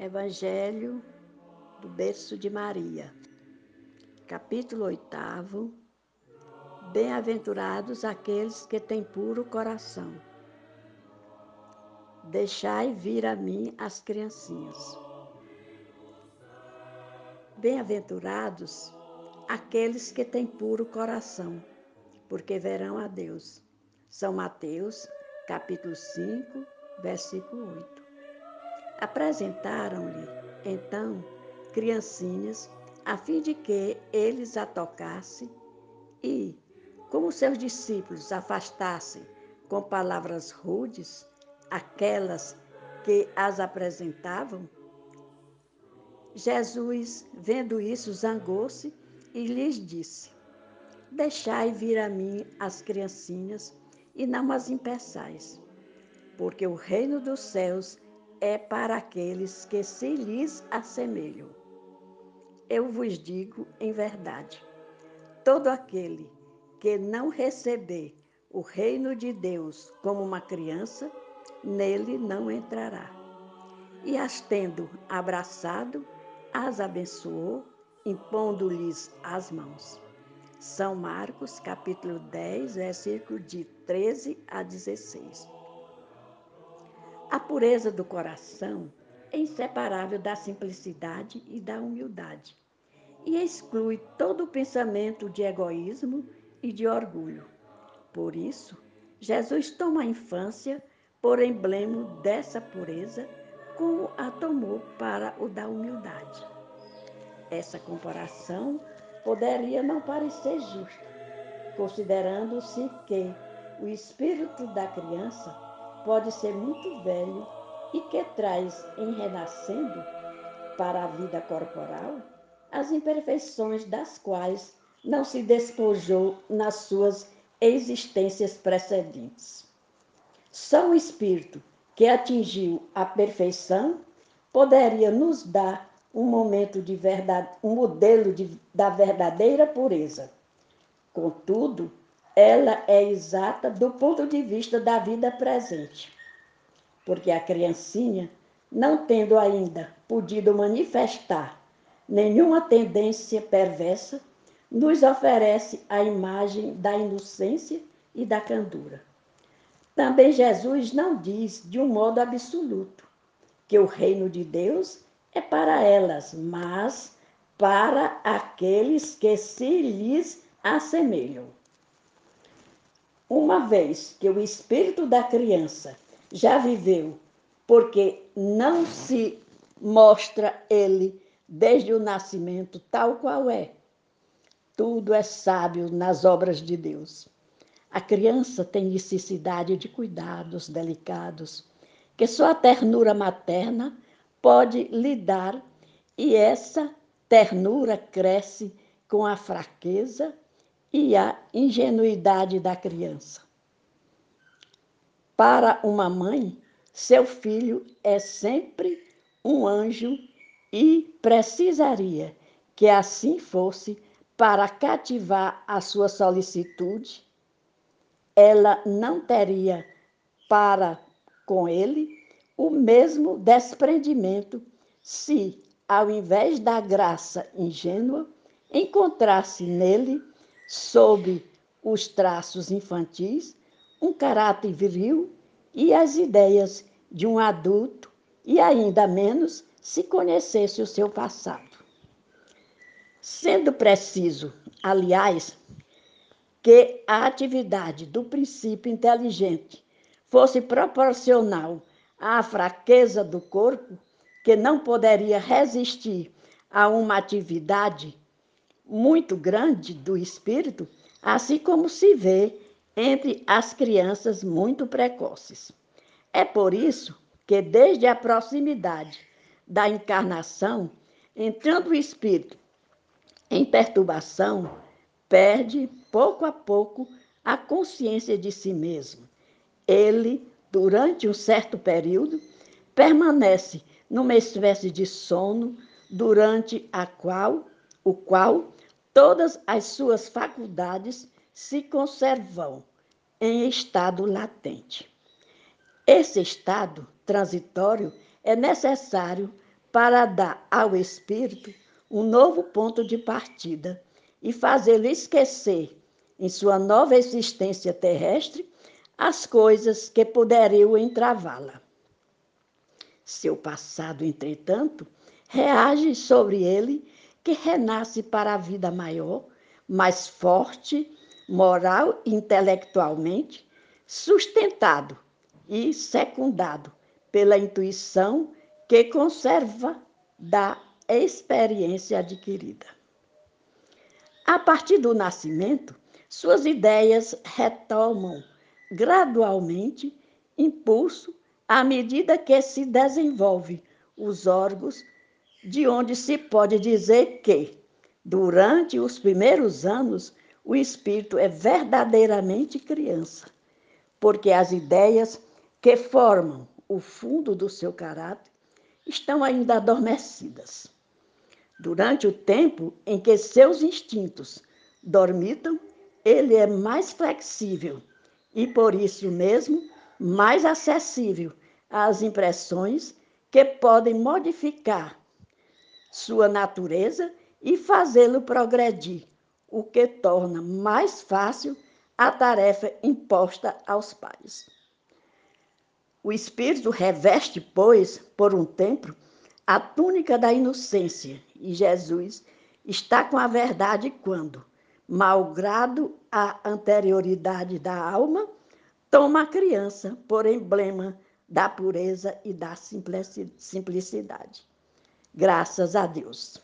Evangelho do berço de Maria, capítulo 8. Bem-aventurados aqueles que têm puro coração. Deixai vir a mim as criancinhas. Bem-aventurados aqueles que têm puro coração, porque verão a Deus. São Mateus, capítulo 5, versículo 8. Apresentaram-lhe, então, criancinhas, a fim de que eles a tocassem e, como seus discípulos afastassem com palavras rudes aquelas que as apresentavam, Jesus, vendo isso, zangou-se e lhes disse: Deixai vir a mim as criancinhas e não as impeçais, porque o reino dos céus é para aqueles que se lhes assemelham. Eu vos digo em verdade: todo aquele que não receber o reino de Deus como uma criança, nele não entrará. E as tendo abraçado, as abençoou, impondo-lhes as mãos. São Marcos, capítulo 10, versículo de 13 a 16. A pureza do coração é inseparável da simplicidade e da humildade e exclui todo o pensamento de egoísmo e de orgulho. Por isso, Jesus toma a infância por emblema dessa pureza, como a tomou para o da humildade. Essa comparação poderia não parecer justa, considerando-se que o espírito da criança pode ser muito velho e que traz em renascendo para a vida corporal as imperfeições das quais não se despojou nas suas existências precedentes. Só o espírito que atingiu a perfeição poderia nos dar um momento de verdade, um modelo de, da verdadeira pureza. Contudo, ela é exata do ponto de vista da vida presente. Porque a criancinha, não tendo ainda podido manifestar nenhuma tendência perversa, nos oferece a imagem da inocência e da candura. Também Jesus não diz de um modo absoluto que o reino de Deus é para elas, mas para aqueles que se lhes assemelham. Uma vez que o espírito da criança já viveu, porque não se mostra ele desde o nascimento tal qual é. Tudo é sábio nas obras de Deus. A criança tem necessidade de cuidados delicados, que só a ternura materna pode lhe dar, e essa ternura cresce com a fraqueza e a ingenuidade da criança. Para uma mãe, seu filho é sempre um anjo e precisaria que assim fosse para cativar a sua solicitude. Ela não teria para com ele o mesmo desprendimento se, ao invés da graça ingênua, encontrasse nele sob os traços infantis, um caráter viril e as ideias de um adulto, e ainda menos se conhecesse o seu passado. Sendo preciso, aliás, que a atividade do princípio inteligente fosse proporcional à fraqueza do corpo, que não poderia resistir a uma atividade muito grande do espírito, assim como se vê entre as crianças muito precoces. É por isso que, desde a proximidade da encarnação, entrando o espírito em perturbação, perde pouco a pouco a consciência de si mesmo. Ele, durante um certo período, permanece numa espécie de sono durante a qual, o qual todas as suas faculdades se conservam em estado latente. Esse estado transitório é necessário para dar ao espírito um novo ponto de partida e fazê-lo esquecer, em sua nova existência terrestre, as coisas que poderiam entravá-la. Seu passado, entretanto, reage sobre ele, que renasce para a vida maior, mais forte, moral e intelectualmente, sustentado e secundado pela intuição que conserva da experiência adquirida. A partir do nascimento, suas ideias retomam gradualmente impulso à medida que se desenvolve os órgãos, de onde se pode dizer que, durante os primeiros anos, o espírito é verdadeiramente criança, porque as ideias que formam o fundo do seu caráter estão ainda adormecidas. Durante o tempo em que seus instintos dormitam, ele é mais flexível e, por isso mesmo, mais acessível às impressões que podem modificar sua natureza e fazê-lo progredir, o que torna mais fácil a tarefa imposta aos pais. O espírito reveste, pois, por um tempo, a túnica da inocência, e Jesus está com a verdade quando, malgrado a anterioridade da alma, toma a criança por emblema da pureza e da simplicidade. Graças a Deus.